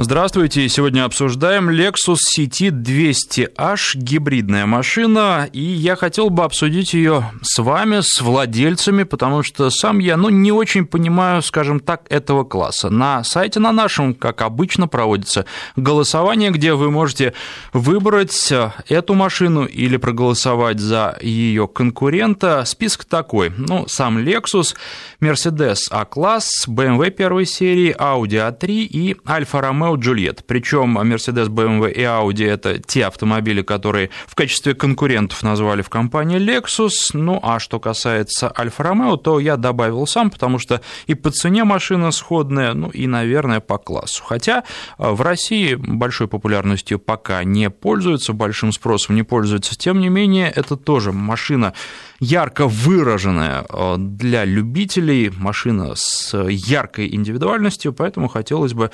Здравствуйте, сегодня обсуждаем Lexus CT 200H, гибридная машина, и я хотел бы обсудить ее с вами, с владельцами, потому что сам я, ну, не очень понимаю, скажем так, этого класса. На сайте на нашем, как обычно, проводится голосование, где вы можете выбрать эту машину или проголосовать за ее конкурента. Список такой, ну, сам Lexus, Mercedes A-класс, BMW первой серии, Audi A3 и Alfa Romeo Romeo Juliet. Причем Mercedes, BMW и Audi – это те автомобили, которые в качестве конкурентов назвали в компании Lexus. Ну, а что касается Альфа Romeo, то я добавил сам, потому что и по цене машина сходная, ну и, наверное, по классу. Хотя э, в России большой популярностью пока не пользуется, большим спросом не пользуется. Тем не менее, это тоже машина ярко выраженная э, для любителей, машина с яркой индивидуальностью, поэтому хотелось бы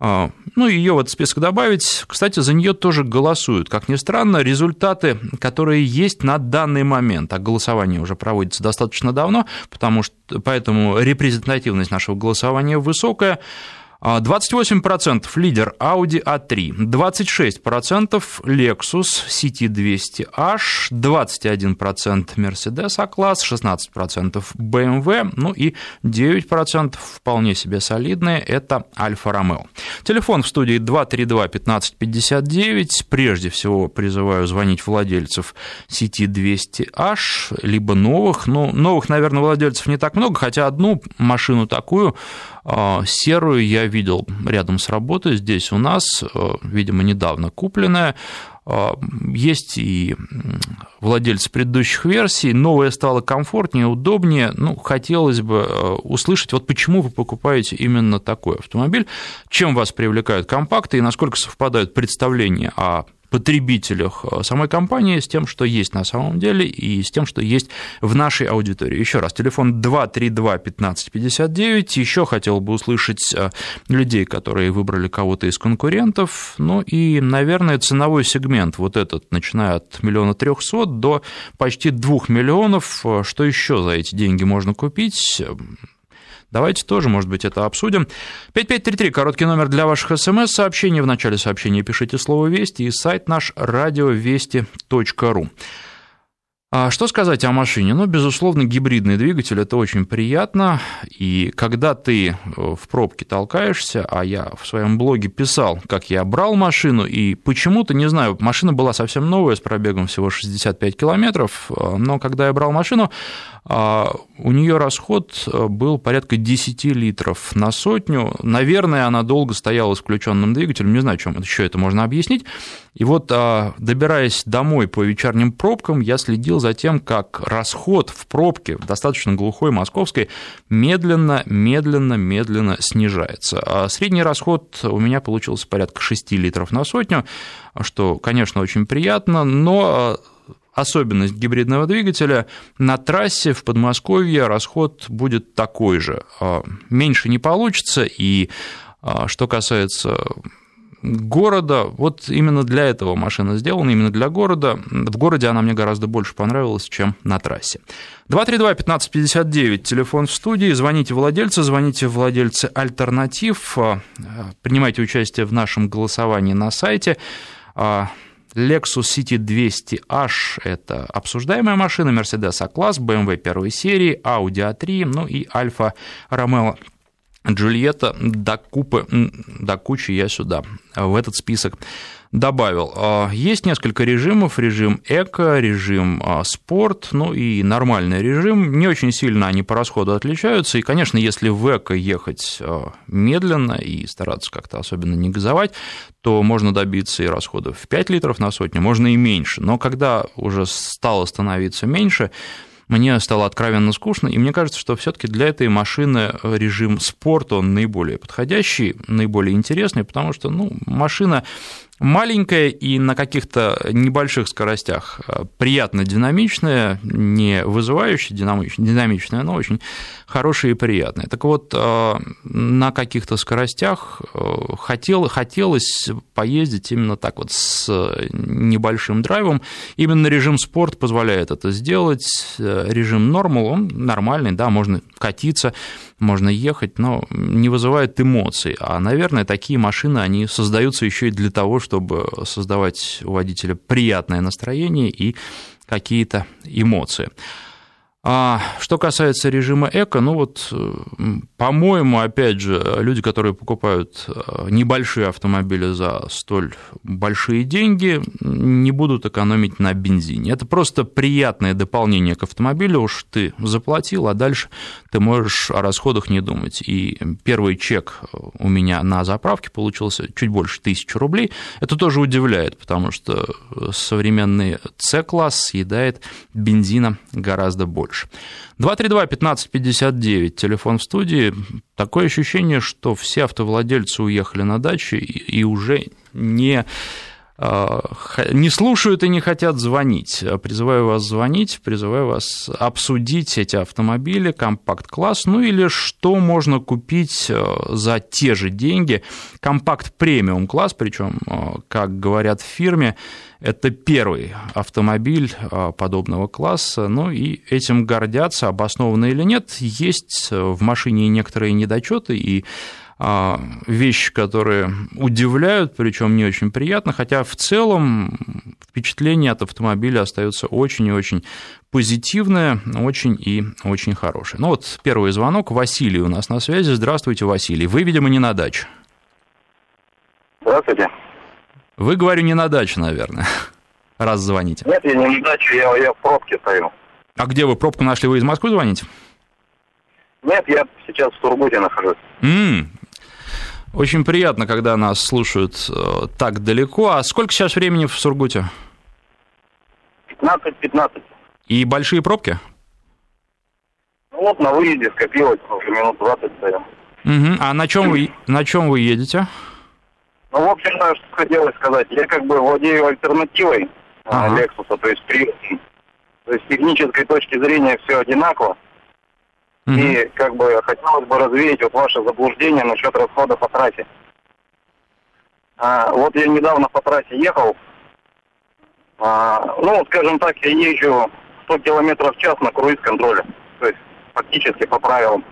ну, ее в этот список добавить. Кстати, за нее тоже голосуют. Как ни странно, результаты, которые есть на данный момент, а голосование уже проводится достаточно давно, потому что, поэтому репрезентативность нашего голосования высокая, 28% лидер Audi A3, 26% Lexus CT200H, 21% Mercedes A-класс, 16% BMW, ну и 9% вполне себе солидные – это Alfa Romeo. Телефон в студии 232-1559. Прежде всего призываю звонить владельцев CT200H, либо новых. Ну, новых, наверное, владельцев не так много, хотя одну машину такую а, серую я видел рядом с работой здесь у нас, э, видимо, недавно купленная. А, есть и владельцы предыдущих версий, новая стала комфортнее, удобнее. Ну, хотелось бы э, услышать, вот почему вы покупаете именно такой автомобиль, чем вас привлекают компакты и насколько совпадают представления о потребителях э, самой компании с тем, что есть на самом деле, и с тем, что есть в нашей аудитории. Еще раз, телефон 232-1559. Еще хотел бы услышать э, людей, которые выбрали кого-то из конкурентов. Ну и, наверное, ценовой сегмент вот этот, начиная от миллиона трехсот до почти двух миллионов. Э, что еще за эти деньги можно купить? Давайте тоже, может быть, это обсудим. 5533, короткий номер для ваших смс-сообщений. В начале сообщения пишите слово «Вести» и сайт наш радиовести.ру. А что сказать о машине? Ну, безусловно, гибридный двигатель – это очень приятно, и когда ты э, в пробке толкаешься, а я в своем блоге писал, как я брал машину, и почему-то, не знаю, машина была совсем новая, с пробегом всего 65 километров, э, но когда я брал машину, а, у нее расход э, был порядка 10 литров на сотню. Наверное, она долго стояла с включенным двигателем, не знаю, чем еще это можно объяснить. И вот, а, добираясь домой по вечерним пробкам, я следил за тем, как расход в пробке, достаточно глухой московской, медленно, медленно, медленно снижается. А средний расход у меня получился порядка 6 литров на сотню, что, конечно, очень приятно, но особенность гибридного двигателя, на трассе в Подмосковье расход будет такой же. А, меньше не получится, и а, что касается города, вот именно для этого машина сделана, именно для города. В городе она мне гораздо больше понравилась, чем на трассе. 232-1559, телефон в студии, звоните владельцы, звоните владельцы альтернатив, а, принимайте участие в нашем голосовании на сайте, Lexus City 200H – это обсуждаемая машина, Mercedes A-класс, BMW первой серии, Audi A3, ну и Alfa Romeo Джульетта до, купы, до кучи я сюда, в этот список добавил. А, есть несколько режимов. Режим эко, режим а, спорт, ну и нормальный режим. Не очень сильно они по расходу отличаются. И, конечно, если в эко ехать а, медленно и стараться как-то особенно не газовать, то можно добиться и расходов в 5 литров на сотню, можно и меньше. Но когда уже стало становиться меньше, мне стало откровенно скучно, и мне кажется, что все таки для этой машины режим спорт, он наиболее подходящий, наиболее интересный, потому что ну, машина маленькая и на каких-то небольших скоростях э, приятно динамичная, не вызывающая динамичная, но очень хорошая и приятная. Так вот, э, на каких-то скоростях э, хотел, хотелось поездить именно так вот с небольшим драйвом. Именно режим спорт позволяет это сделать. Режим нормал, он нормальный, да, можно катиться, можно ехать, но не вызывает эмоций. А, наверное, такие машины, они создаются еще и для того, чтобы создавать у водителя приятное настроение и какие-то эмоции. А что касается режима эко, ну вот, по-моему, опять же, люди, которые покупают э, небольшие автомобили за столь большие деньги, не будут экономить на бензине. Это просто приятное дополнение к автомобилю, уж ты заплатил, а дальше ты можешь о расходах не думать. И первый чек у меня на заправке получился чуть больше тысячи рублей. Это тоже удивляет, потому что современный C-класс съедает бензина гораздо больше больше. 232-1559, телефон в студии. Такое ощущение, что все автовладельцы уехали на дачу и уже не не слушают и не хотят звонить. Призываю вас звонить, призываю вас обсудить эти автомобили, компакт-класс, ну или что можно купить а, за те же деньги. Компакт-премиум-класс, причем, а, как говорят в фирме, это первый автомобиль подобного класса, ну и этим гордятся, обоснованно или нет. Есть в машине некоторые недочеты, и вещи, которые удивляют, причем не очень приятно, хотя в целом впечатление от автомобиля остается очень и очень позитивное, очень и очень хорошее. Ну вот первый звонок, Василий у нас на связи. Здравствуйте, Василий. Вы, видимо, не на даче. Здравствуйте. Вы, говорю, не на даче, наверное, раз звоните. Нет, я не на даче, я, я в пробке стою. А где вы пробку нашли? Вы из Москвы звоните? Нет, я сейчас в Сургуте нахожусь. М-м, очень приятно, когда нас слушают э, так далеко. А сколько сейчас времени в Сургуте? 15-15. И большие пробки? Ну вот на выезде скопилось, уже минут 20 стоим. Угу. А на чем вы, на чем вы едете? Ну, в общем, что хотелось сказать. Я как бы владею альтернативой а, ага. Lexus, то есть при... То есть с технической точки зрения все одинаково. Угу. И как бы хотелось бы развеять вот ваше заблуждение насчет расхода по трассе. А, вот я недавно по трассе ехал. А, ну, скажем так, я езжу 100 километров в час на круиз-контроле. То есть фактически по правилам.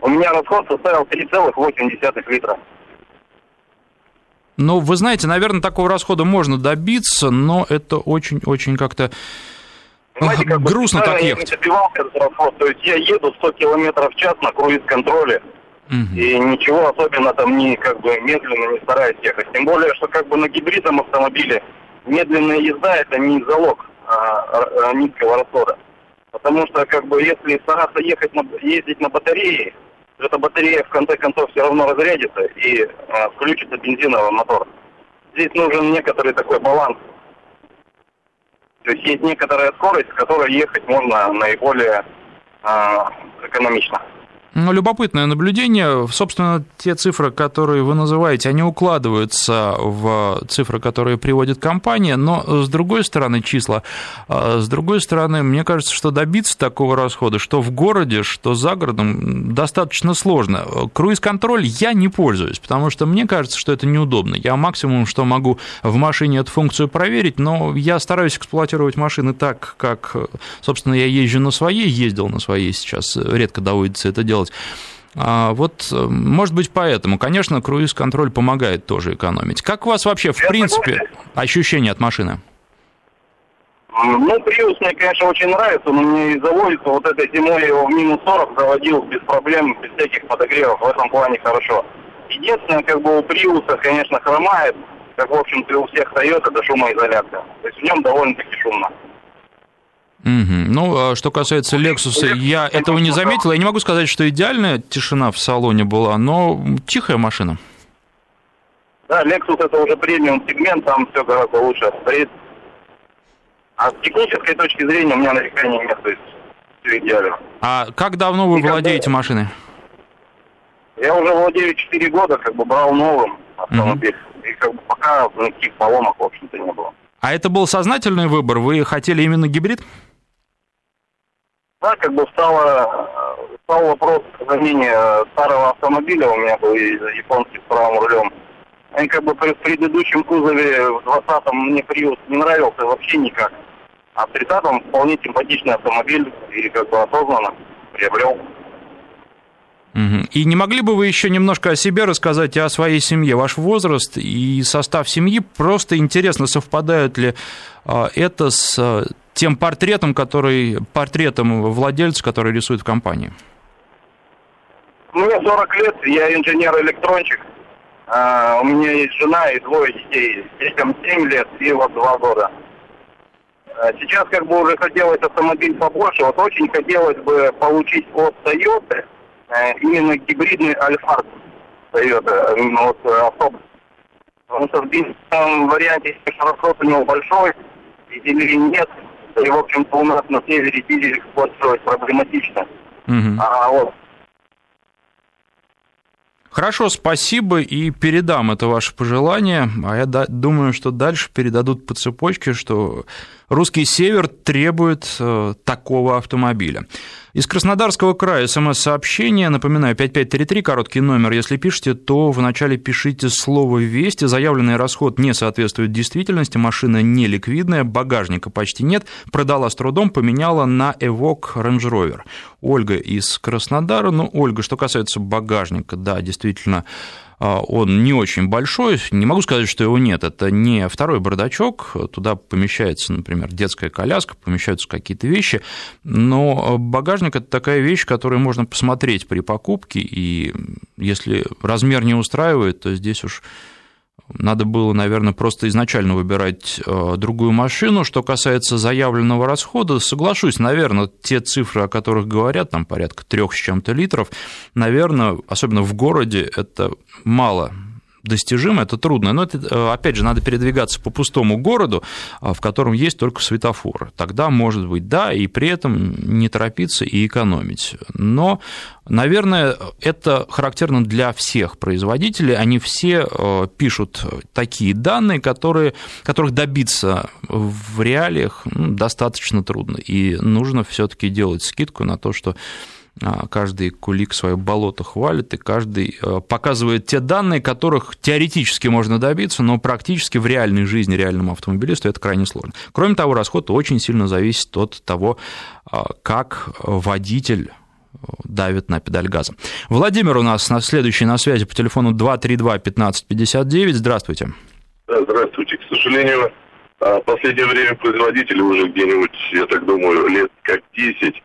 У меня расход составил 3,8 литра. Ну, вы знаете, наверное, такого расхода можно добиться, но это очень-очень как-то Понимаете, как грустно бы, так я ехать. не добивался этот. То есть я еду 100 километров в час на круиз-контроле. Угу. И ничего особенно там не как бы медленно не стараюсь ехать. Тем более, что как бы на гибридном автомобиле медленная езда это не залог а, а, низкого расхода. Потому что как бы если стараться ехать на, ездить на батарее, то эта батарея в конце концов все равно разрядится и а, включится бензиновый мотор. Здесь нужен некоторый такой баланс то есть есть некоторая скорость, с которой ехать можно наиболее э, экономично. Ну, любопытное наблюдение. Собственно, те цифры, которые вы называете, они укладываются в цифры, которые приводит компания, но с другой стороны числа, а, с другой стороны, мне кажется, что добиться такого расхода, что в городе, что за городом, достаточно сложно. Круиз-контроль я не пользуюсь, потому что мне кажется, что это неудобно. Я максимум, что могу в машине эту функцию проверить, но я стараюсь эксплуатировать машины так, как, собственно, я езжу на своей, ездил на своей сейчас, редко доводится это делать, делать. А вот, э, может быть, поэтому, конечно, круиз-контроль помогает тоже экономить. Как у вас вообще, в принципе, ощущения от машины? Ну, Приус мне, конечно, очень нравится, но мне и заводится. Вот этой зимой я его в минус 40 заводил без проблем, без всяких подогревов. В этом плане хорошо. Единственное, как бы у Приуса, конечно, хромает, как, в общем-то, у всех Toyota, это шумоизоляция. То есть в нем довольно-таки шумно. Угу. Ну, а что касается Lexus, я этого не заметил. Я не могу сказать, что идеальная тишина в салоне была, но тихая машина. Да, Lexus это уже премиум сегмент, там все гораздо лучше стоит. А с технической точки зрения у меня нареканий нет, то есть все идеально. А как давно вы И владеете машиной? Я уже владею 4 года, как бы брал новым автомобиль. Угу. И как бы пока никаких поломок, в общем-то, не было. А это был сознательный выбор? Вы хотели именно гибрид? Да, как бы стало, стал вопрос замене старого автомобиля, у меня был японский с правым рулем. И как бы при предыдущем кузове в 20-м мне Prius не нравился вообще никак. А в 30-м вполне симпатичный автомобиль и как бы осознанно приобрел. И не могли бы вы еще немножко о себе рассказать и о своей семье, ваш возраст и состав семьи? Просто интересно, совпадают ли а, это с тем портретом, который, портретом владельца, который рисует в компании? Мне 40 лет, я инженер-электрончик. Uh, у меня есть жена и двое детей. Детям 7 лет и вот 2 года. Uh, сейчас как бы уже хотелось автомобиль побольше. Вот очень хотелось бы получить от Toyota uh, именно гибридный Альфард Toyota, именно вот автобус. Потому что в бензиновом варианте расход у него большой, или нет. И, в общем-то, у нас на севере дизель эксплуатировать проблематично. Uh-huh. А вот Хорошо, спасибо, и передам это ваше пожелание. А я думаю, что дальше передадут по цепочке, что русский север требует э, такого автомобиля. Из Краснодарского края смс-сообщение, напоминаю, 5533, короткий номер, если пишете, то вначале пишите слово «Вести», заявленный расход не соответствует действительности, машина не ликвидная, багажника почти нет, продала с трудом, поменяла на Evoque Range Rover. Ольга из Краснодара, ну, Ольга, что касается багажника, да, действительно, он не очень большой, не могу сказать, что его нет, это не второй бардачок, туда помещается, например, детская коляска, помещаются какие-то вещи, но багажник – это такая вещь, которую можно посмотреть при покупке, и если размер не устраивает, то здесь уж надо было, наверное, просто изначально выбирать э, другую машину. Что касается заявленного расхода, соглашусь, наверное, те цифры, о которых говорят, там порядка трех с чем-то литров, наверное, особенно в городе, это мало достижимо, это трудно. Но, это, э, опять же, надо передвигаться по пустому городу, а, в котором есть только светофор. Тогда, может быть, да, и при этом не торопиться и экономить. Но, наверное, это характерно для всех производителей. Они все э, пишут такие данные, которые, которых добиться в реалиях ну, достаточно трудно. И нужно все-таки делать скидку на то, что каждый кулик свое болото хвалит, и каждый э, показывает те данные, которых теоретически можно добиться, но практически в реальной жизни реальному автомобилисту это крайне сложно. Кроме того, расход очень сильно зависит от того, а, как водитель э, давит на педаль газа. Владимир у нас на следующий на связи по телефону 232-1559. Здравствуйте. Здравствуйте. К сожалению, а, в последнее время производители уже где-нибудь, я так думаю, лет как 10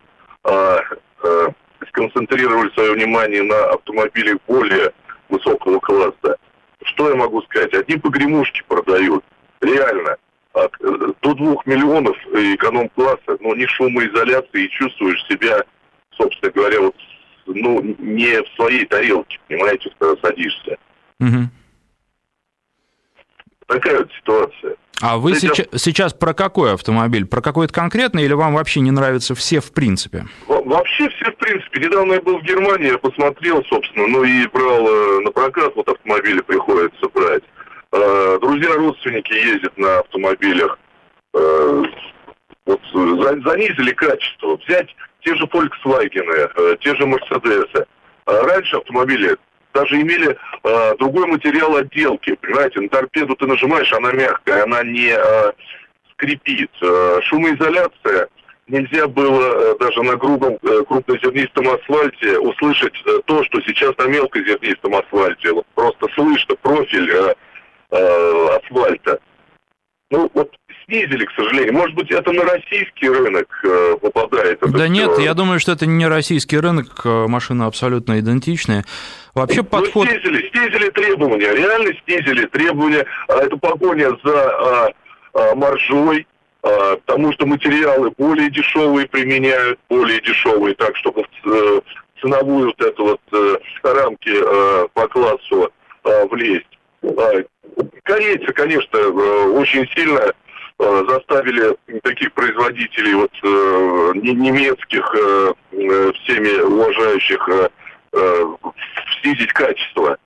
э, сконцентрировали свое внимание на автомобилях более высокого класса. Что я могу сказать? Одни погремушки продают. Реально. От, э, до двух миллионов эконом-класса, но не шумоизоляции, и чувствуешь себя, собственно говоря, вот, ну, не в своей тарелке, понимаете, когда садишься. Угу. Такая вот ситуация. А вы сейчас, сейчас про какой автомобиль? Про какой-то конкретный или вам вообще не нравятся все в принципе? Вообще все в принципе. Недавно я был в Германии, я посмотрел, собственно, ну и брал э, на прокат, вот автомобили приходится брать. Э, друзья, родственники ездят на автомобилях. Э, вот занизили качество. Взять те же Volkswagen, те же Mercedes. Раньше автомобили даже имели э, другой материал отделки. Понимаете, на торпеду ты нажимаешь, она мягкая, она не э, скрипит. Э, шумоизоляция нельзя было э, даже на грубом э, крупнозернистом асфальте услышать э, то, что сейчас на мелкозернистом асфальте. Вот просто слышно профиль э, э, асфальта. Ну, вот снизили, к сожалению. Может быть, это на российский рынок э, попадает. Да все. нет, я думаю, что это не российский рынок, машины абсолютно идентичные. Вообще ну, подход... Ну, снизили, снизили требования, реально снизили требования. А, это погоня за а, а, маржой, потому что материалы более дешевые применяют, более дешевые, так, чтобы в э, ценовую вот эту вот э, рамки э, по классу влезть. Корейцы, конечно, очень сильно заставили таких производителей вот немецких всеми уважающих снизить качество.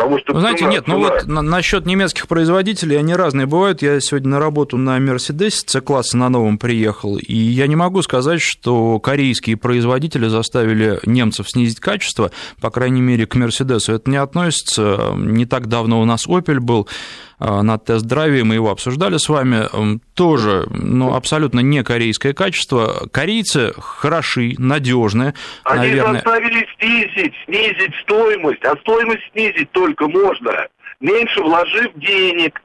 Потому что Вы знаете, нет, ну вот насчет немецких производителей, они разные бывают. Я сегодня на работу на Мерседесе C-класса на новом приехал, и я не могу сказать, что корейские производители заставили немцев снизить качество, по крайней мере, к Мерседесу это не относится. Не так давно у нас Opel был, на тест-драйве, мы его обсуждали с вами, тоже ну, абсолютно не корейское качество. Корейцы хороши, надежные. Они наверное... заставили снизить, снизить стоимость, а стоимость снизить только можно, меньше вложив денег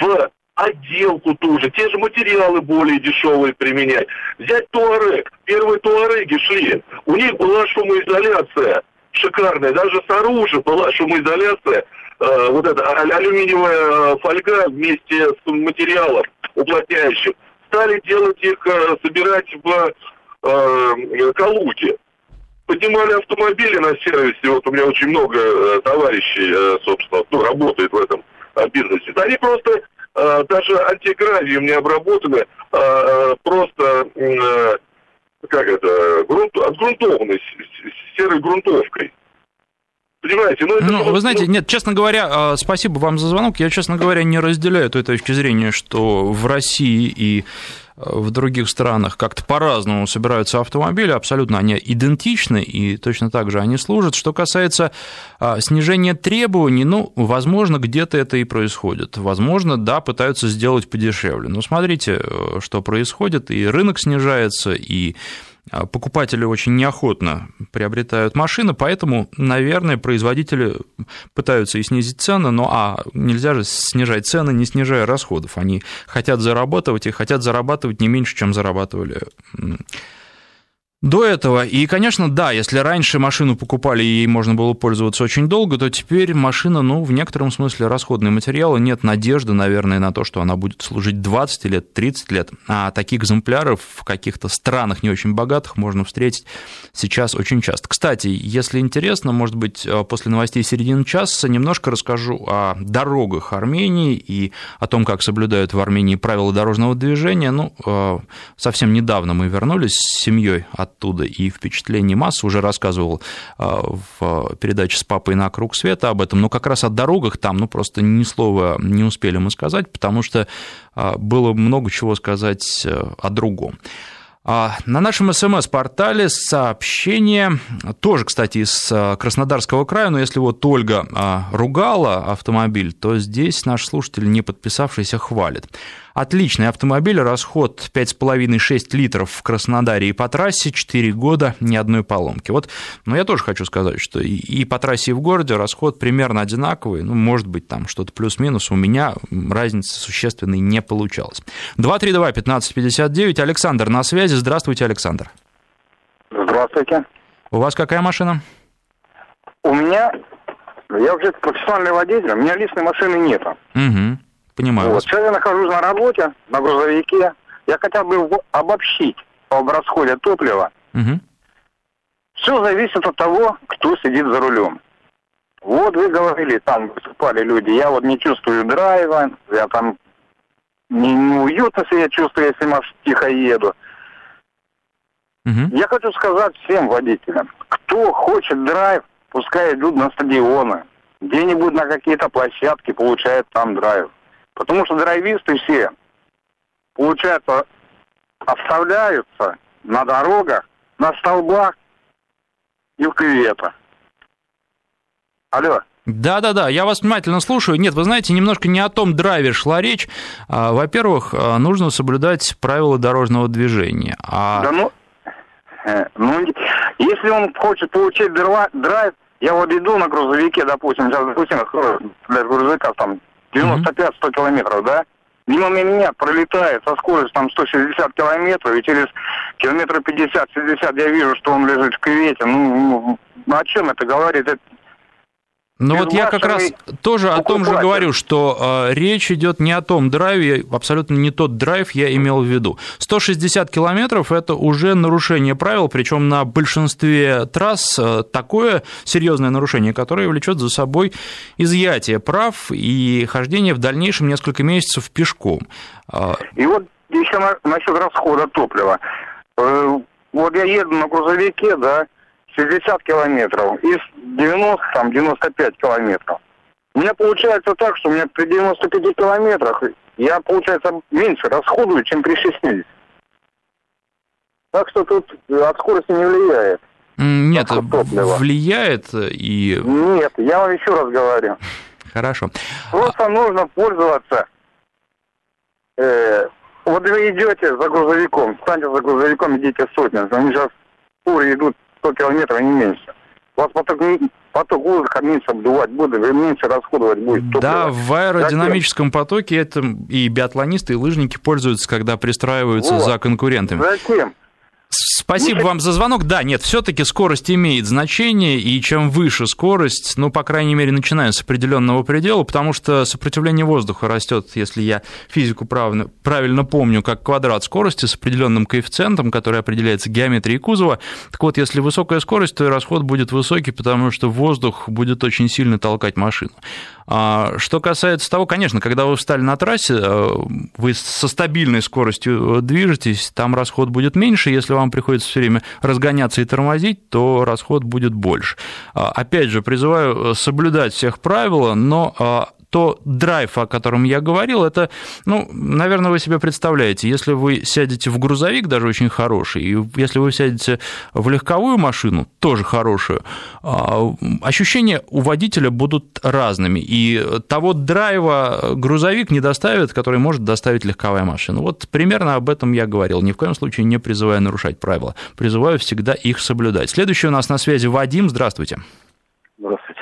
в отделку ту же, те же материалы более дешевые применять. Взять туарек. Первые туареги шли. У них была шумоизоляция шикарная. Даже снаружи была шумоизоляция. Э, вот эта а, алюминиевая э, фольга вместе с материалом уплотняющим. Стали делать их, э, собирать в э, Калуге. Поднимали автомобили на сервисе. Вот у меня очень много товарищей, собственно, ну, работает в этом э, бизнесе. Они просто Э, даже антигравием не обработаны, э, просто, э, как это, грунт, отгрунтованной, серой грунтовкой. Понимаете, ну, это ну вы знаете, нет, честно говоря, спасибо вам за звонок. Я, честно говоря, не разделяю той точки зрения, что в России и в других странах как-то по-разному собираются автомобили, абсолютно они идентичны, и точно так же они служат. Что касается а, снижения требований, ну, возможно, где-то это и происходит. Возможно, да, пытаются сделать подешевле. Но смотрите, э, что происходит, и рынок снижается, и а покупатели очень неохотно приобретают машины, поэтому, наверное, производители пытаются и снизить цены, но а нельзя же снижать цены, не снижая расходов. Они хотят зарабатывать и хотят зарабатывать не меньше, чем зарабатывали до этого. И, конечно, да, если раньше машину покупали и ей можно было пользоваться очень долго, то теперь машина, ну, в некотором смысле расходный материал, и нет надежды, наверное, на то, что она будет служить 20 лет, 30 лет. А таких экземпляров в каких-то странах не очень богатых можно встретить сейчас очень часто. Кстати, если интересно, может быть, э, после новостей середины часа немножко расскажу о дорогах Армении и о том, как соблюдают в Армении правила дорожного движения. Ну, э, совсем недавно мы вернулись с семьей от оттуда, и впечатление масса, уже рассказывал а, в передаче с папой на круг света об этом, но как раз о дорогах там, ну, просто ни слова не успели мы сказать, потому что а, было много чего сказать э, о другом. А, на нашем СМС-портале сообщение, тоже, кстати, из э, Краснодарского края, но если вот Ольга ругала автомобиль, то здесь наш слушатель, не подписавшийся, хвалит. Отличный автомобиль, расход 5,5-6 литров в Краснодаре и по трассе, 4 года, ни одной поломки. Вот, но я тоже хочу сказать, что и, и по трассе, и в городе расход примерно одинаковый, ну, может быть, там что-то плюс-минус, у меня разницы существенной не получалось. 232-1559, Александр на связи, здравствуйте, Александр. Здравствуйте. У вас какая машина? У меня, я уже профессиональный водитель, у меня личной машины нету. Угу. Понимаю. Вот. Сейчас я нахожусь на работе, на грузовике. Я хотел бы обобщить об расходе топлива. Угу. Все зависит от того, кто сидит за рулем. Вот вы говорили, там выступали люди, я вот не чувствую драйва, я там не, неуютно себя чувствую, если маш тихо еду. Угу. Я хочу сказать всем водителям, кто хочет драйв, пускай идут на стадионы, где-нибудь на какие-то площадки получают там драйв. Потому что драйвисты все, получается, оставляются на дорогах, на столбах и в кюветах. Алло. Да-да-да, я вас внимательно слушаю. Нет, вы знаете, немножко не о том драйве шла речь. А, во-первых, а, нужно соблюдать правила дорожного движения. А... Да ну, э, ну, если он хочет получить драйв, я вот иду на грузовике, допустим, сейчас, допустим, для грузовиков там 95-100 километров, да? Мимо меня пролетает со скоростью там 160 километров, и через километров 50-60 я вижу, что он лежит в кювете. Ну, ну о чем это говорит? Это ну вот я как раз тоже о том же говорю, что э, речь идет не о том драйве, абсолютно не тот драйв я имел в виду. 160 километров – это уже нарушение правил, причем на большинстве трасс э, такое серьезное нарушение, которое влечет за собой изъятие прав и хождение в дальнейшем несколько месяцев пешком. Э, и вот еще насчет расхода топлива. Э, вот я еду на грузовике, да, 60 километров, из 90, там, 95 километров. У меня получается так, что у меня при 95 километрах я, получается, меньше расходую, чем при 60. Так что тут от скорости не влияет. Нет, влияет и... Нет, я вам еще раз говорю. Хорошо. Просто нужно пользоваться. Э, вот вы идете за грузовиком, станьте за грузовиком, идите сотни. Они сейчас фуры идут 100 километров, не меньше. У вас поток, поток воздуха меньше обдувать будет, вы меньше расходовать будет. Топливо. Да, в аэродинамическом потоке это и биатлонисты, и лыжники пользуются, когда пристраиваются вот. за конкурентами. Зачем? Спасибо вам за звонок. Да, нет, все-таки скорость имеет значение, и чем выше скорость, ну, по крайней мере, начиная с определенного предела, потому что сопротивление воздуха растет, если я физику правильно, правильно помню, как квадрат скорости с определенным коэффициентом, который определяется геометрией кузова. Так вот, если высокая скорость, то и расход будет высокий, потому что воздух будет очень сильно толкать машину. А, что касается того, конечно, когда вы встали на трассе, э, вы со стабильной скоростью движетесь, там расход будет меньше. Если вам приходится все время разгоняться и тормозить, то расход будет больше. А, опять же, призываю соблюдать всех правил, но а, то драйв, о котором я говорил, это, ну, наверное, вы себе представляете, если вы сядете в грузовик, даже очень хороший, и если вы сядете в легковую машину, тоже хорошую, а, ощущения у водителя будут разными, и того драйва грузовик не доставит, который может доставить легковая машина. Вот примерно об этом я говорил, ни в коем случае не призываю нарушать правила, призываю всегда их соблюдать. Следующий у нас на связи Вадим, здравствуйте. Здравствуйте.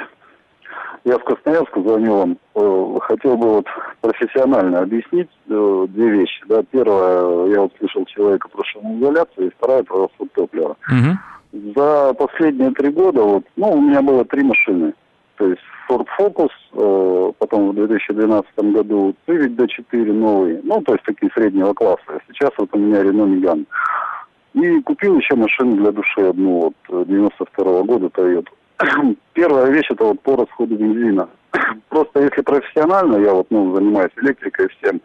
Я в Красноярск звоню вам. Э, хотел бы вот профессионально объяснить э, две вещи. Да, первое, я вот слышал человека про шумоизоляцию, и вторая про расход топлива. Угу. За последние три года, вот, ну, у меня было три машины. То есть Ford Focus, э, потом в 2012 году Civic D4 новый, ну, то есть такие среднего класса. Сейчас вот у меня Renault Megane. И купил еще машину для души одну, вот, 92 -го года Toyota. Первая вещь это вот по расходу бензина. Просто если профессионально, я вот ну, занимаюсь электрикой всем,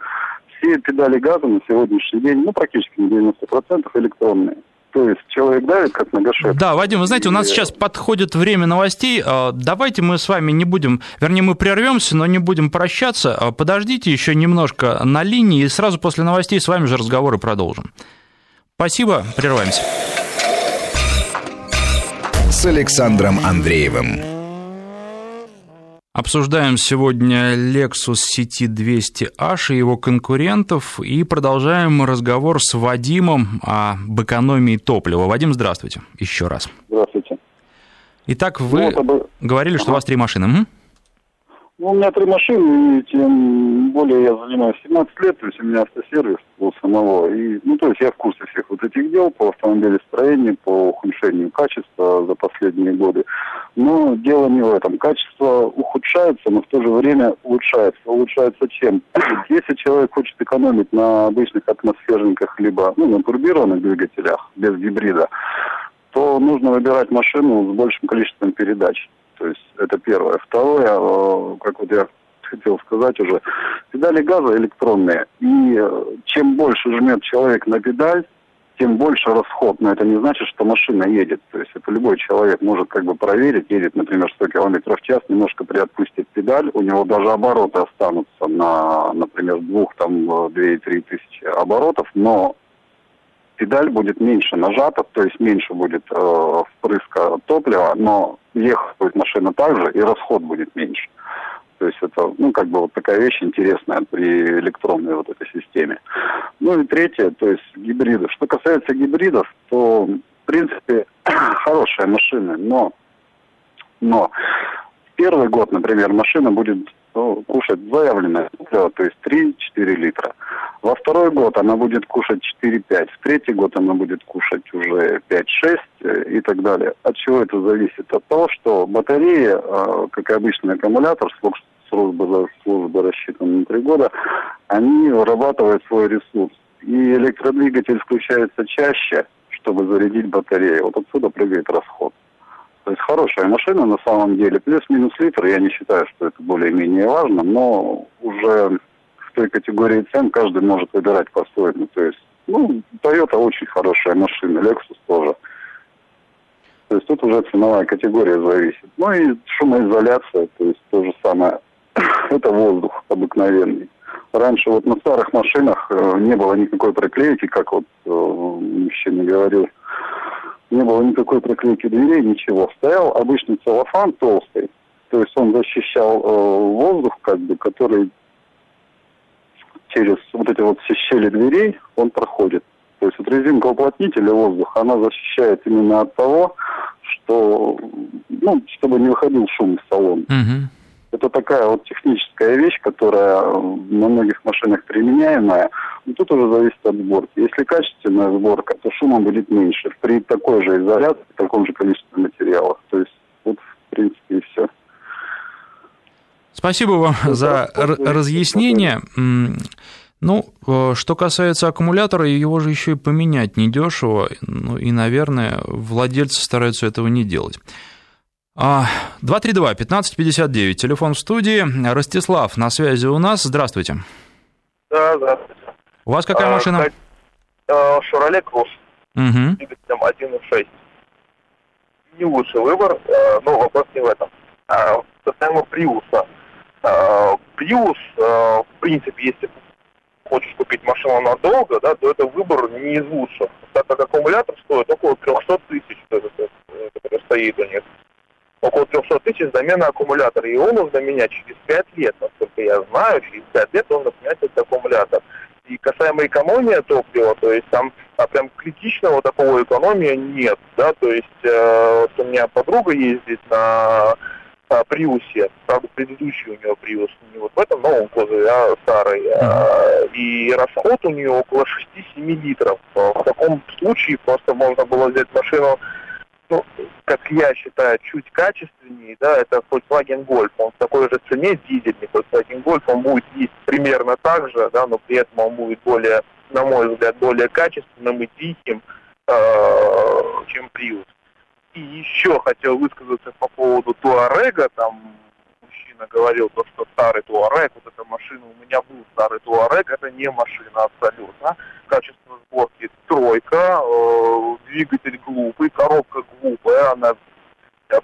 все педали газа на сегодняшний день, ну, практически на 90% электронные. То есть человек давит как на гашетку. Да, Вадим, вы знаете, у нас сейчас подходит время новостей. А, давайте мы с вами не будем, вернее, мы прервемся, но не будем прощаться. А, подождите еще немножко на линии, и сразу после новостей с вами же разговоры продолжим. Спасибо, прерываемся с Александром Андреевым. Обсуждаем сегодня Lexus CT200H и его конкурентов и продолжаем разговор с Вадимом об экономии топлива. Вадим, здравствуйте еще раз. Здравствуйте. Итак, вы ну, говорили, что ага. у вас три машины. Угу. Ну, у меня три машины, и тем более я занимаюсь 17 лет, то есть у меня автосервис был самого. И, ну, то есть я в курсе всех вот этих дел по автомобилестроению, по ухудшению качества за последние годы. Но дело не в этом. Качество ухудшается, но в то же время улучшается. Улучшается чем? Если человек хочет экономить на обычных атмосферниках, либо ну, на турбированных двигателях без гибрида, то нужно выбирать машину с большим количеством передач. То есть это первое. Второе, э, как вот я хотел сказать уже, педали газа электронные. И э, чем больше жмет человек на педаль, тем больше расход. Но это не значит, что машина едет. То есть это любой человек может как бы проверить, едет, например, 100 км в час, немножко приотпустит педаль, у него даже обороты останутся на, например, двух, там, 2-3 тысячи оборотов, но педаль будет меньше нажата, то есть меньше будет э, впрыска топлива, но ехать будет машина также, и расход будет меньше. То есть это, ну, как бы вот такая вещь интересная при электронной вот этой системе. Ну и третье, то есть гибриды. Что касается гибридов, то, в принципе, хорошая машина, но, но первый год, например, машина будет ну, кушать заявленное топливо, то есть 3-4 литра. Во второй год она будет кушать 4-5, в третий год она будет кушать уже 5-6 э, и так далее. От чего это зависит? От того, что батареи, э, как обычный аккумулятор, служба, служба рассчитана на 3 года, они вырабатывают свой ресурс. И электродвигатель включается чаще, чтобы зарядить батарею. Вот отсюда прыгает расход. То есть хорошая машина на самом деле. Плюс-минус литр, я не считаю, что это более-менее важно, но уже в той категории цен каждый может выбирать по-своему. То есть, ну, Toyota очень хорошая машина, Lexus тоже. То есть тут уже ценовая категория зависит. Ну и шумоизоляция, то есть то же самое. это воздух обыкновенный. Раньше вот на старых машинах э, не было никакой проклейки, как вот э, мужчина говорил не было никакой проклейки дверей, ничего. Стоял обычный целлофан толстый, то есть он защищал э, воздух, как бы, который через вот эти вот все щели дверей он проходит. То есть вот резинка уплотнителя воздуха, она защищает именно от того, что, ну, чтобы не выходил шум из салона. Угу. Это такая вот техническая вещь, которая на многих машинах применяемая. Но тут уже зависит от сборки. Если качественная сборка, то шума будет меньше. При такой же изоляции, таком же количестве материалов. То есть вот, в принципе, и все. Спасибо вам ну, за разъяснение. Ну, э, что касается аккумулятора, его же еще и поменять недешево, ну и, наверное, владельцы стараются этого не делать. 232-1559, а, телефон в студии. Ростислав на связи у нас. Здравствуйте. Да, здравствуйте. У вас какая а, машина? А, Шевроле Круз. Угу. 1.6. Не лучший выбор, э, но вопрос не в этом. Касаемо Приуса. Приус, э, в принципе, если хочешь купить машину надолго, да, то это выбор не из лучших. Так как аккумулятор стоит около 300 тысяч, который стоит у них около 300 тысяч замена аккумулятора. И его нужно менять через 5 лет, насколько я знаю, через 5 лет нужно менять этот аккумулятор. И касаемо экономии топлива, то есть там а прям критичного такого экономии нет, да, то есть э, вот у меня подруга ездит на а, Приусе, правда, предыдущий у нее Приус, не вот в этом новом кузове, а старый, а, и расход у нее около 6-7 литров. В таком случае просто можно было взять машину ну, как я считаю, чуть качественнее, да, это Volkswagen Golf. Он в такой же цене дизельный. Volkswagen Golf, он будет есть примерно так же, да, но при этом он будет более, на мой взгляд, более качественным и тихим, э, чем Prius. И еще хотел высказаться по поводу Туарега, там мужчина говорил, то, что старый Туарек, вот эта машина, у меня был старый Туарек, это не машина абсолютно. Качество сборки тройка, э, двигатель глупый, коробка глупая, она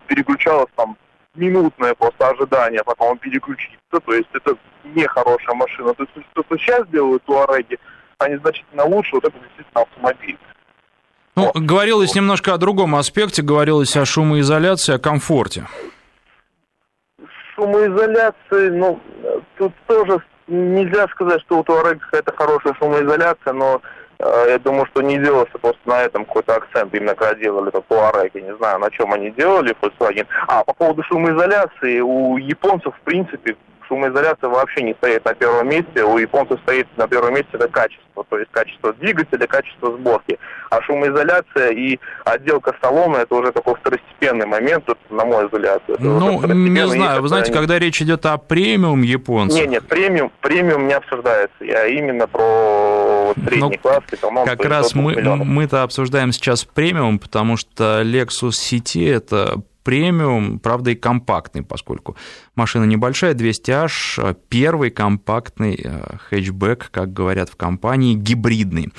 переключалась там минутное просто ожидание, потом переключиться, то есть это не хорошая машина. То есть то, что сейчас делают Туареги, они значительно лучше, вот это действительно автомобиль. Ну, вот. говорилось немножко о другом аспекте, говорилось о шумоизоляции, о комфорте. Шумоизоляции, ну, тут тоже нельзя сказать, что у Туарега какая-то хорошая шумоизоляция, но я думаю, что не делался просто на этом какой-то акцент, именно когда делали это Туарек, я не знаю, на чем они делали Volkswagen. А по поводу шумоизоляции, у японцев, в принципе, шумоизоляция вообще не стоит на первом месте. У японцев стоит на первом месте это качество, то есть качество двигателя, качество сборки. А шумоизоляция и отделка салона это уже такой второстепенный момент, на мой взгляд. Ну, не знаю, вы знаете, когда речь идет о премиум японцев... Нет, нет, премиум, премиум не обсуждается. Я именно про вот, средний ну, класс, там, Как раз мы, мы-то обсуждаем сейчас премиум, потому что Lexus CT это премиум, правда и компактный, поскольку машина небольшая, 200H, первый компактный э, хэтчбэк, как говорят в компании, гибридный.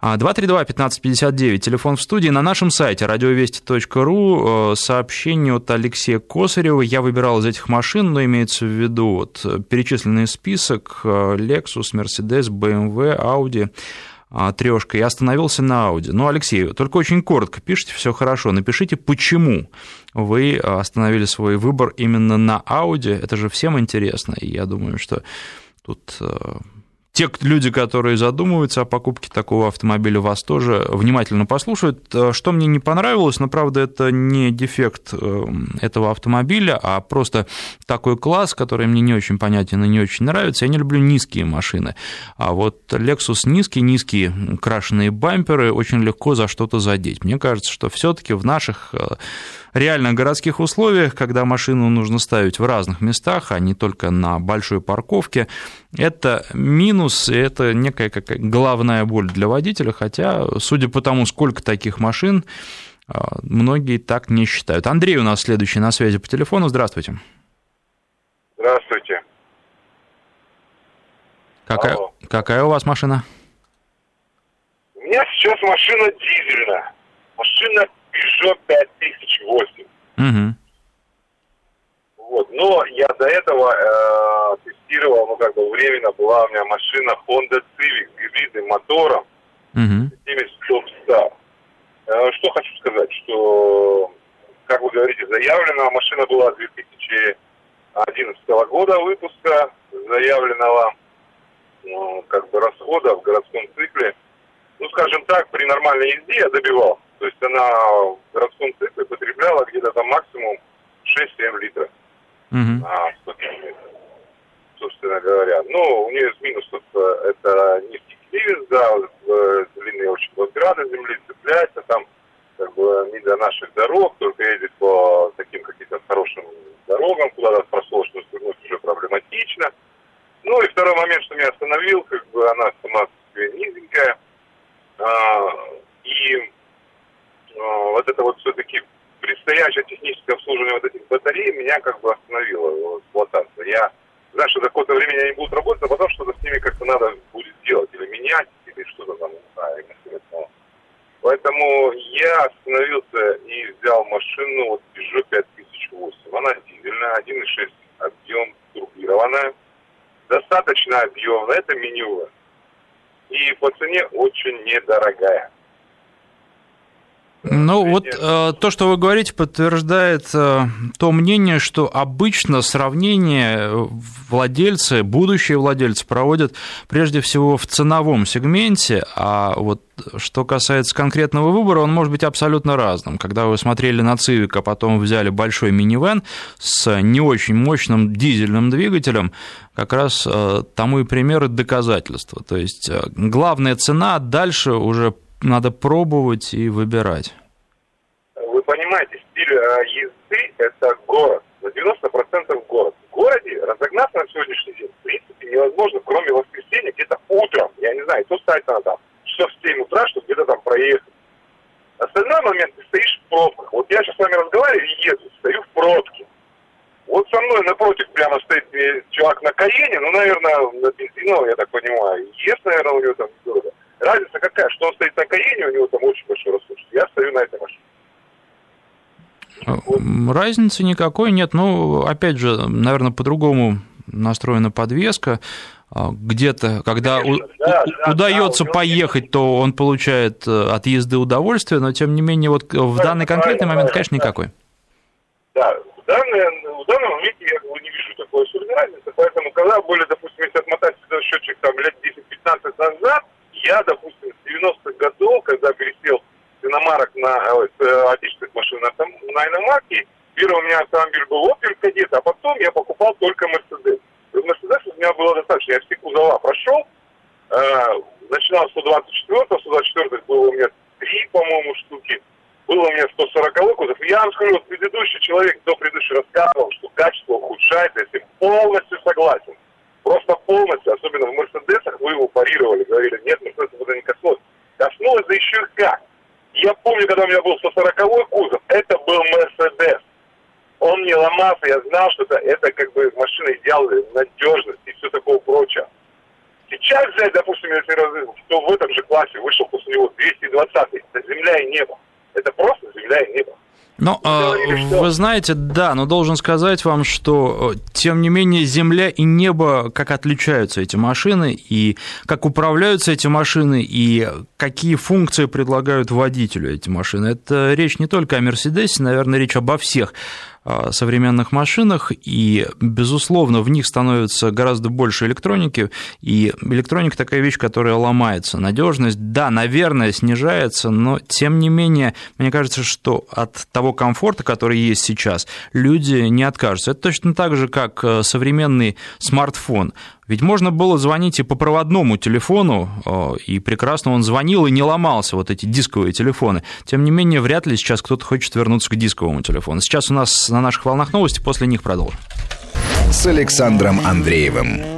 232-1559, а, телефон в студии. На нашем сайте радиовести.ру э, сообщение от Алексея Косарева. Я выбирал из этих машин, но имеется в виду вот перечисленный список э, Lexus, Mercedes, BMW, Audi, а, трешка и остановился на Audi. Ну, Алексей, только очень коротко пишите, все хорошо. Напишите, почему вы остановили свой выбор именно на Audi. Это же всем интересно. И я думаю, что тут э, те люди, которые задумываются о покупке такого автомобиля, вас тоже внимательно послушают. Э, что мне не понравилось, но, правда, это не дефект э, этого автомобиля, а просто такой класс, который мне не очень понятен и не очень нравится. Я не люблю низкие машины. А вот Lexus низкие, низкие крашеные бамперы очень легко за что-то задеть. Мне кажется, что все таки в наших э, реально городских условиях, когда машину нужно ставить в разных местах, а не только на большой парковке, это минус, это некая какая главная боль для водителя, хотя, судя по тому, сколько таких машин, а, многие так не считают. Андрей у нас следующий на связи по телефону. Здравствуйте. Здравствуйте. Какая, какая у вас машина? У меня сейчас машина дизельная. Машина Peugeot 5008. Угу. Вот. Но я до этого э, тестировал, ну как бы временно была у меня машина Honda Civic с гибридным мотором, угу. 70 стоп э, Что хочу сказать, что, как вы говорите, заявлена машина была 2000 2011 года выпуска заявленного ну, как бы расхода в городском цикле. Ну, скажем так, при нормальной езде я добивал. То есть она в городском цикле потребляла где-то там максимум 6-7 литров угу. на 100 километров, собственно говоря. Ну, у нее из минусов э, это низкий клиренс, да, э, длинные очень возвраты земли цепляется, там как бы не до наших дорог, только едет по таким каким-то хорошим дорогам, куда-то просложно свернуть уже проблематично. Ну и второй момент, что меня остановил, как бы она сама низенькая, а, и вот это вот все-таки предстоящее техническое обслуживание вот этих батарей меня как бы остановило в эксплуатации. Я знаю, что за какое-то время они будут работать, а потом что-то с ними как-то надо будет делать, или менять, или что-то там, не знаю. Поэтому я остановился и взял машину вот Peugeot 5008. Она дизельная, 1.6 объем, турбированная, достаточно объемная, это меню. И по цене очень недорогая. Ну вот э, то, что вы говорите, подтверждает э, то мнение, что обычно сравнение владельцы, будущие владельцы проводят прежде всего в ценовом сегменте, а вот что касается конкретного выбора, он может быть абсолютно разным. Когда вы смотрели на Civic, а потом взяли большой минивэн с не очень мощным дизельным двигателем, как раз э, тому и примеры доказательства. То есть э, главная цена, дальше уже надо пробовать и выбирать. Вы понимаете, стиль э, езды – это город, на 90% город. В городе разогнаться на сегодняшний день, в принципе, невозможно, кроме воскресенья, где-то утром, я не знаю, то ставить надо там, часов в 7 утра, чтобы где-то там проехать. Остальной момент, ты стоишь в пробках. Вот я сейчас с вами разговариваю и еду, стою в пробке. Вот со мной напротив прямо стоит чувак на Каене, ну, наверное, на бензиновом, я так понимаю. Есть, наверное, у него там дорого. Разница какая, что он стоит на Каене, у него там очень большой расход. Я стою на этой машине. Разницы никакой нет. Ну, опять же, наверное, по-другому настроена подвеска. А, где-то, когда Конечно, у, да, у, удается да, поехать, то он получает э, от езды удовольствие, но тем не менее, вот в данный конкретный момент, конечно, никакой. Да, в, данный, в данном моменте я не вижу такой особенной разницы, поэтому когда были, допустим, если отмотать счетчик там лет 10-15 назад, я, допустим, с 90-х годов, когда пересел с иномарок на э, с э, отечественных машин на, на иномарки, первый у меня автомобиль был Opel Kadett, а потом я покупал только Mercedes. Мерседес у меня было достаточно, я все кузова прошел, э, начинал с 124 124 было у меня три, по-моему, штуки, было у меня 140 кузов. Я вам скажу, вот предыдущий человек, кто предыдущий рассказывал, что качество ухудшается, я с полностью согласен. Просто полностью, особенно в Мерседесах, вы его парировали, говорили, нет, Мерседес это не коснулось. Коснулось, да еще и как. Я помню, когда у меня был 140 кузов, это был Мерседес. Он не ломался, я знал, что это, это как бы машина идеал надежности и все такое прочее. Сейчас взять, допустим, если кто в этом же классе вышел после него 220 это земля и небо. Это просто земля и небо. Но вы знаете, да, но должен сказать вам, что э, тем не менее земля и небо, как отличаются эти машины, и как управляются эти машины, и какие функции предлагают водителю эти машины. Это речь не только о Мерседесе, наверное, речь обо всех современных машинах, и, безусловно, в них становится гораздо больше электроники, и электроника такая вещь, которая ломается. Надежность, да, наверное, снижается, но, тем не менее, мне кажется, что от того комфорта, который есть сейчас, люди не откажутся. Это точно так же, как э, современный смартфон. Ведь можно было звонить и по проводному телефону, э, и прекрасно он звонил и не ломался, вот эти дисковые телефоны. Тем не менее, вряд ли сейчас кто-то хочет вернуться к дисковому телефону. Сейчас у нас на наших волнах новости, после них продолжим. С Александром Андреевым.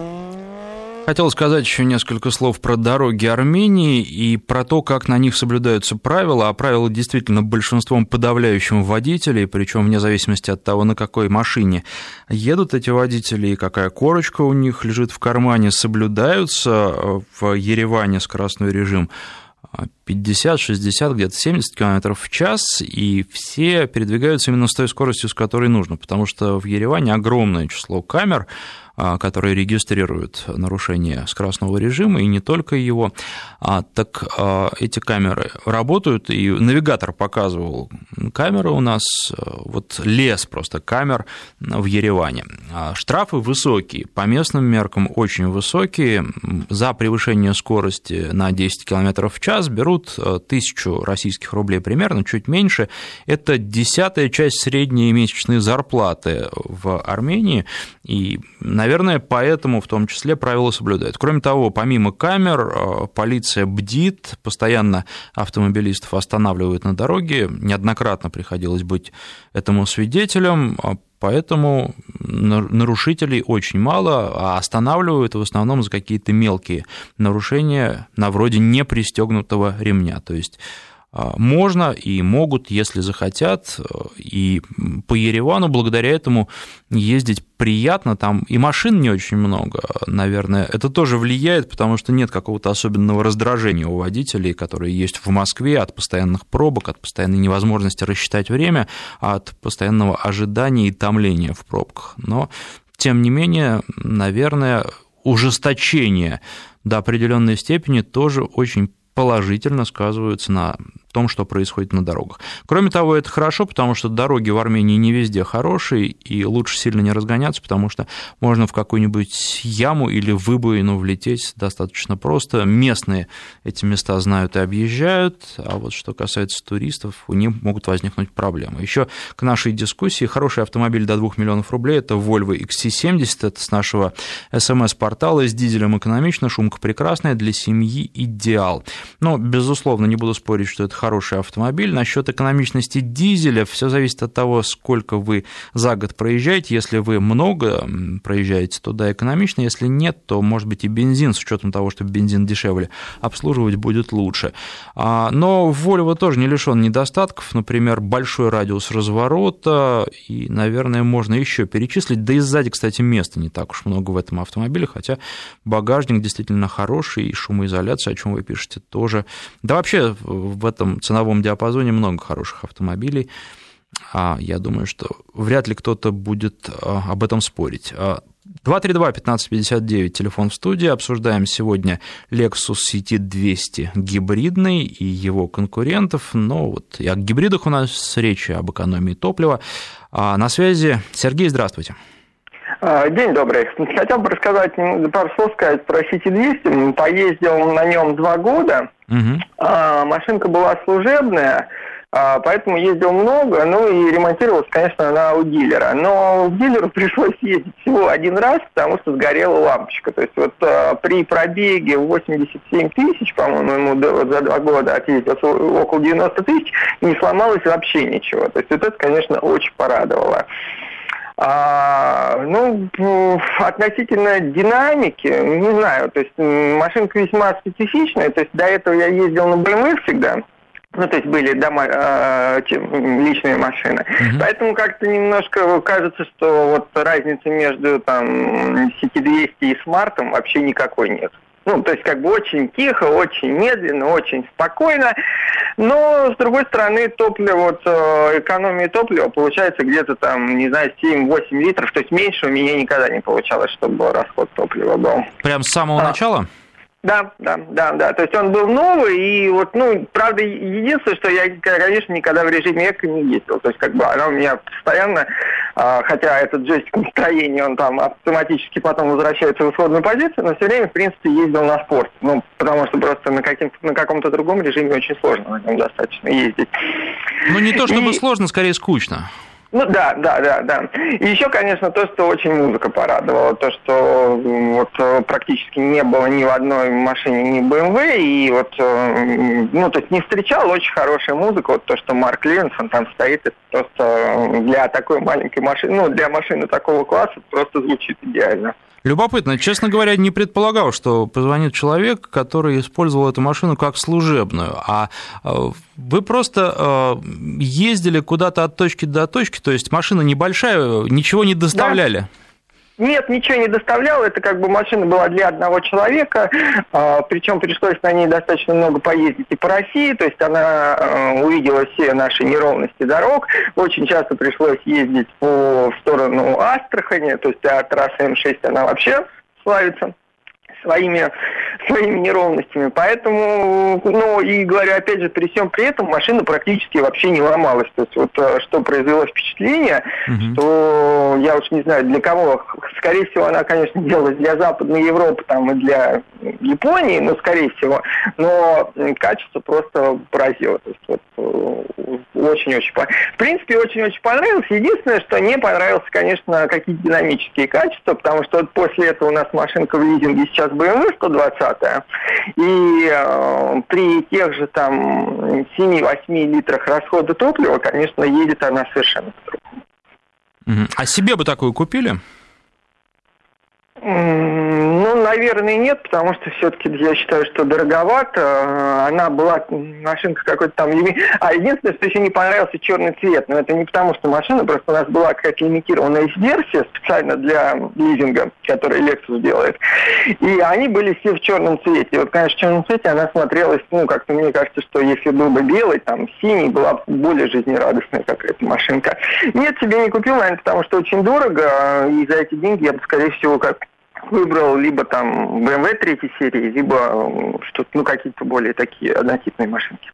Хотел сказать еще несколько слов про дороги Армении и про то, как на них соблюдаются правила, а правила действительно большинством подавляющим водителей, причем вне зависимости от того, на какой машине едут эти водители и какая корочка у них лежит в кармане, соблюдаются в Ереване скоростной режим 50, 60, где-то 70 км в час, и все передвигаются именно с той скоростью, с которой нужно, потому что в Ереване огромное число камер, которые регистрируют нарушение скоростного режима, и не только его. А, так эти камеры работают, и навигатор показывал камеры у нас, вот лес просто камер в Ереване. Штрафы высокие, по местным меркам очень высокие. За превышение скорости на 10 км в час берут тысячу российских рублей примерно, чуть меньше. Это десятая часть средней месячной зарплаты в Армении, и, наверное, поэтому в том числе правила соблюдают. Кроме того, помимо камер, э, полиция бдит, постоянно автомобилистов останавливают на дороге, неоднократно приходилось быть этому свидетелем, а Поэтому нарушителей очень мало, а останавливают в основном за какие-то мелкие нарушения на вроде непристегнутого ремня. То есть можно и могут, если захотят, и по Еревану благодаря этому ездить приятно, там и машин не очень много, наверное, это тоже влияет, потому что нет какого-то особенного раздражения у водителей, которые есть в Москве от постоянных пробок, от постоянной невозможности рассчитать время, от постоянного ожидания и томления в пробках. Но, тем не менее, наверное, ужесточение до определенной степени тоже очень положительно сказываются на том, что происходит на дорогах. Кроме того, это хорошо, потому что дороги в Армении не везде хорошие, и лучше сильно не разгоняться, потому что можно в какую-нибудь яму или выбоину влететь достаточно просто. Местные эти места знают и объезжают, а вот что касается туристов, у них могут возникнуть проблемы. Еще к нашей дискуссии хороший автомобиль до 2 миллионов рублей – это Volvo XC70, это с нашего смс-портала, с дизелем экономично, шумка прекрасная, для семьи идеал. Но, безусловно, не буду спорить, что это хороший автомобиль. Насчет экономичности дизеля все зависит от того, сколько вы за год проезжаете. Если вы много проезжаете, то да, экономично. Если нет, то, может быть, и бензин, с учетом того, что бензин дешевле, обслуживать будет лучше. А, но Volvo тоже не лишен недостатков. Например, большой радиус разворота. И, наверное, можно еще перечислить. Да и сзади, кстати, места не так уж много в этом автомобиле, хотя багажник действительно хороший, и шумоизоляция, о чем вы пишете, тоже. Да вообще в этом этом ценовом диапазоне много хороших автомобилей. А я думаю, что вряд ли кто-то будет а, об этом спорить. 232-1559, а, телефон в студии. Обсуждаем сегодня Lexus CT200 гибридный и его конкурентов. Но вот и о гибридах у нас речь, об экономии топлива. А на связи Сергей, здравствуйте. День добрый. Хотел бы рассказать, пару слов сказать про CT200. Поездил на нем два года. Угу. А, машинка была служебная, а, поэтому ездил много, ну и ремонтировалась, конечно, она у дилера. Но в дилеру пришлось ездить всего один раз, потому что сгорела лампочка. То есть вот а, при пробеге 87 тысяч, по-моему, ему за два года отъездился около 90 тысяч, не сломалось вообще ничего. То есть вот это, конечно, очень порадовало. А, ну, относительно динамики, не знаю, то есть машинка весьма специфичная, то есть до этого я ездил на BMW всегда, ну, то есть были дома, э, личные машины. Угу. Поэтому как-то немножко кажется, что вот разницы между там CT200 и смартом вообще никакой нет. Ну, то есть как бы очень тихо, очень медленно, очень спокойно. Но, с другой стороны, топливо, вот э, экономия топлива получается где-то там, не знаю, 7-8 литров. То есть меньше у меня никогда не получалось, чтобы расход топлива был. Прям с самого а. начала? Да, да, да, да. То есть он был новый, и вот, ну, правда, единственное, что я, конечно, никогда в режиме эко не ездил. То есть, как бы, она у меня постоянно, а, хотя этот джойстик настроения, он там автоматически потом возвращается в исходную позицию, но все время, в принципе, ездил на спорт. Ну, потому что просто на, каким на каком-то другом режиме очень сложно на нем достаточно ездить. Ну, не то чтобы и... сложно, скорее скучно. Ну да, да, да, да. И еще, конечно, то, что очень музыка порадовала, то, что вот э, практически не было ни в одной машине ни BMW, и вот, э, ну, то есть не встречал очень хорошая музыка, вот то, что Марк Ливенсон там стоит, это просто для такой маленькой машины, ну, для машины такого класса просто звучит идеально. Любопытно. Честно говоря, не предполагал, что позвонит человек, который использовал эту машину как служебную. А э, вы просто э, ездили куда-то от точки до точки, то есть машина небольшая, ничего не доставляли? Нет, ничего не доставлял. Это как бы машина была для одного человека. А, причем пришлось на ней достаточно много поездить и по России. То есть она а, увидела все наши неровности дорог. Очень часто пришлось ездить по в сторону Астрахани. То есть а трасса М6 она вообще славится своими, своими неровностями. Поэтому, ну и говорю, опять же, при всем при этом машина практически вообще не ломалась. То есть вот э, что произвело впечатление, угу. что я уж не знаю для кого, скорее всего, она, конечно, делалась для Западной Европы там и для Японии, ну, скорее всего, но качество просто поразило. То есть вот э, очень-очень В принципе, очень-очень понравилось. Единственное, что не понравилось, конечно, какие-то динамические качества, потому что вот после этого у нас машинка в лизинге сейчас сейчас BMW 120, и э, при тех же там 7-8 литрах расхода топлива, конечно, едет она совершенно. А себе бы такую купили? Ну, наверное, нет, потому что все-таки я считаю, что дороговато. Она была машинка какой-то там... А единственное, что еще не понравился черный цвет. Но это не потому, что машина, просто у нас была какая-то лимитированная версия специально для лизинга, которую Lexus делает. И они были все в черном цвете. Вот, конечно, в черном цвете она смотрелась, ну, как-то мне кажется, что если был бы белый, там, синий, была бы более жизнерадостная какая-то машинка. Нет, себе не купил, наверное, потому что очень дорого, и за эти деньги я бы, скорее всего, как выбрал либо там BMW третьей серии, либо что-то, ну, какие-то более такие однотипные машинки.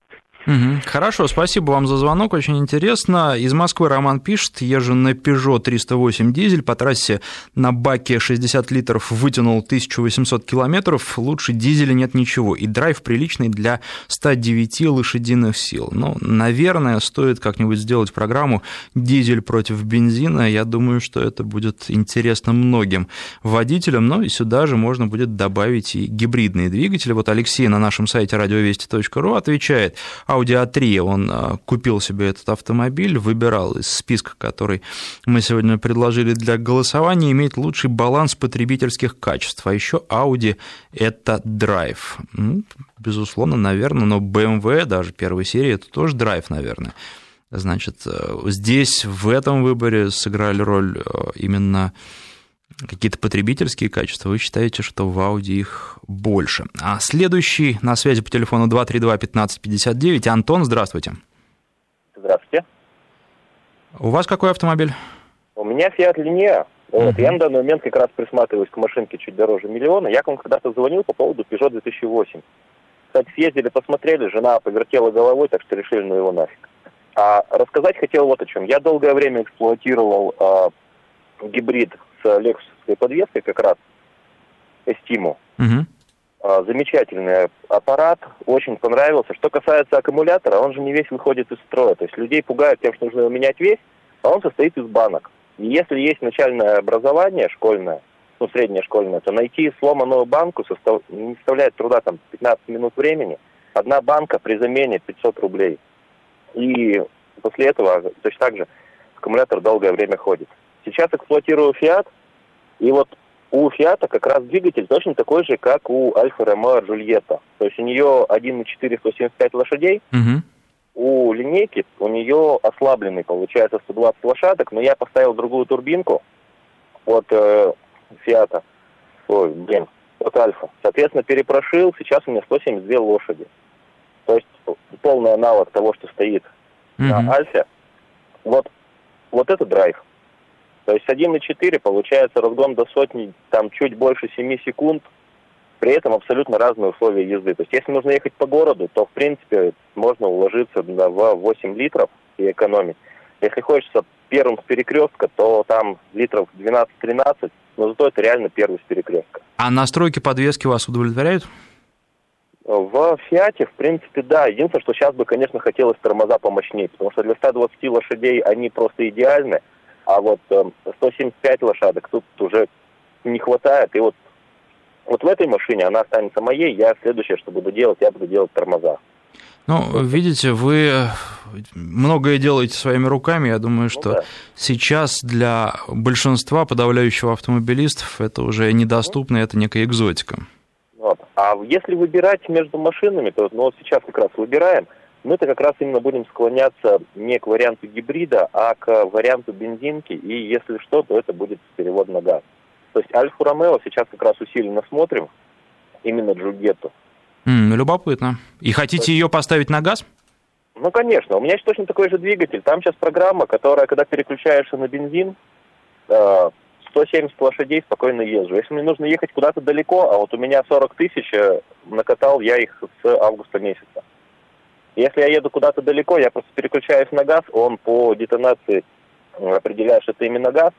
Хорошо, спасибо вам за звонок, очень интересно. Из Москвы Роман пишет, езжу на Peugeot 308 дизель, по трассе на баке 60 литров вытянул 1800 километров, лучше дизеля нет ничего, и драйв приличный для 109 лошадиных сил. Ну, наверное, стоит как-нибудь сделать программу «Дизель против бензина», я думаю, что это будет интересно многим водителям, но и сюда же можно будет добавить и гибридные двигатели. Вот Алексей на нашем сайте радиовести.ру отвечает, а Audi A3 он а, купил себе этот автомобиль, выбирал из списка, который мы сегодня предложили для голосования, имеет лучший баланс потребительских качеств. А еще Audi – это драйв. Ну, безусловно, наверное, но BMW, даже первой серии, это тоже драйв, наверное. Значит, э, здесь, в этом выборе сыграли роль э, именно какие-то потребительские качества, вы считаете, что в Audi их больше. А следующий на связи по телефону 232-1559. Антон, здравствуйте. Здравствуйте. У вас какой автомобиль? У меня Fiat Linea. Вот, uh-huh. Я на данный момент как раз присматриваюсь к машинке чуть дороже миллиона. Я к вам когда-то звонил по поводу Peugeot 2008. Кстати, съездили, посмотрели, жена повертела головой, так что решили, ну его нафиг. А рассказать хотел вот о чем. Я долгое время эксплуатировал а, гибрид лексусской подвеской как раз, Эстиму. Угу. Замечательный аппарат, очень понравился. Что касается аккумулятора, он же не весь выходит из строя. То есть людей пугают тем, что нужно его менять весь, а он состоит из банок. И если есть начальное образование школьное, ну, среднее школьное, то найти сломанную банку состав... не составляет труда там 15 минут времени. Одна банка при замене 500 рублей. И после этого точно так же аккумулятор долгое время ходит. Сейчас эксплуатирую Fiat, и вот у Фиата как раз двигатель точно такой же, как у Альфа Ромео Джульетта. То есть у нее 1.4 175 лошадей, угу. у линейки у нее ослабленный, получается, 120 лошадок, но я поставил другую турбинку от э, Фиата, ой, блин, от Альфа. Соответственно, перепрошил, сейчас у меня 172 лошади. То есть полный аналог того, что стоит угу. на Альфе. Вот, вот это драйв. То есть 1,4 получается разгон до сотни, там чуть больше 7 секунд, при этом абсолютно разные условия езды. То есть если нужно ехать по городу, то в принципе можно уложиться в 8 литров и экономить. Если хочется первым с перекрестка, то там литров 12-13, но зато это реально первый с перекрестка. А настройки подвески вас удовлетворяют? В Фиате, в принципе, да. Единственное, что сейчас бы, конечно, хотелось тормоза помощнее, потому что для 120 лошадей они просто идеальны. А вот э, 175 лошадок тут уже не хватает. И вот, вот в этой машине она останется моей. Я следующее, что буду делать, я буду делать тормоза. Ну, видите, вы многое делаете своими руками. Я думаю, ну что ну, да. сейчас для большинства подавляющего автомобилистов это уже недоступно, это некая экзотика. Вот. А если выбирать между машинами, то ну, вот сейчас как раз выбираем, мы-то как раз именно будем склоняться не к варианту гибрида, а к варианту бензинки, и если что, то это будет перевод на газ. То есть Альфу Ромео сейчас как раз усиленно смотрим, именно Джульетту. Mm, любопытно. И хотите есть... ее поставить на газ? Ну, конечно. У меня точно такой же двигатель. Там сейчас программа, которая, когда переключаешься на бензин, 170 э, лошадей спокойно езжу. Если мне нужно ехать куда-то далеко, а вот у меня 40 тысяч, э, накатал я их с августа месяца. Если я еду куда-то далеко, я просто переключаюсь на газ, он по детонации определяет, что это именно газ,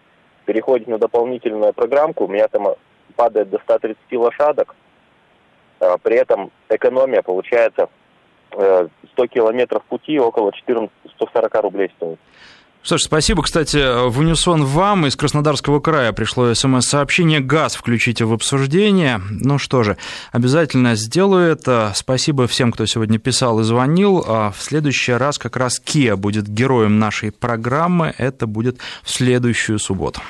переходит на дополнительную программку, у меня там падает до 130 лошадок, а при этом экономия получается 100 э, километров пути около 14, 140 рублей стоит. Слушай, спасибо. Кстати, в унисон вам из Краснодарского края пришло смс-сообщение «ГАЗ» включите в обсуждение. Ну что же, обязательно сделаю это. Спасибо всем, кто сегодня писал и звонил. А в следующий раз как раз Kia будет героем нашей программы. Это будет в следующую субботу.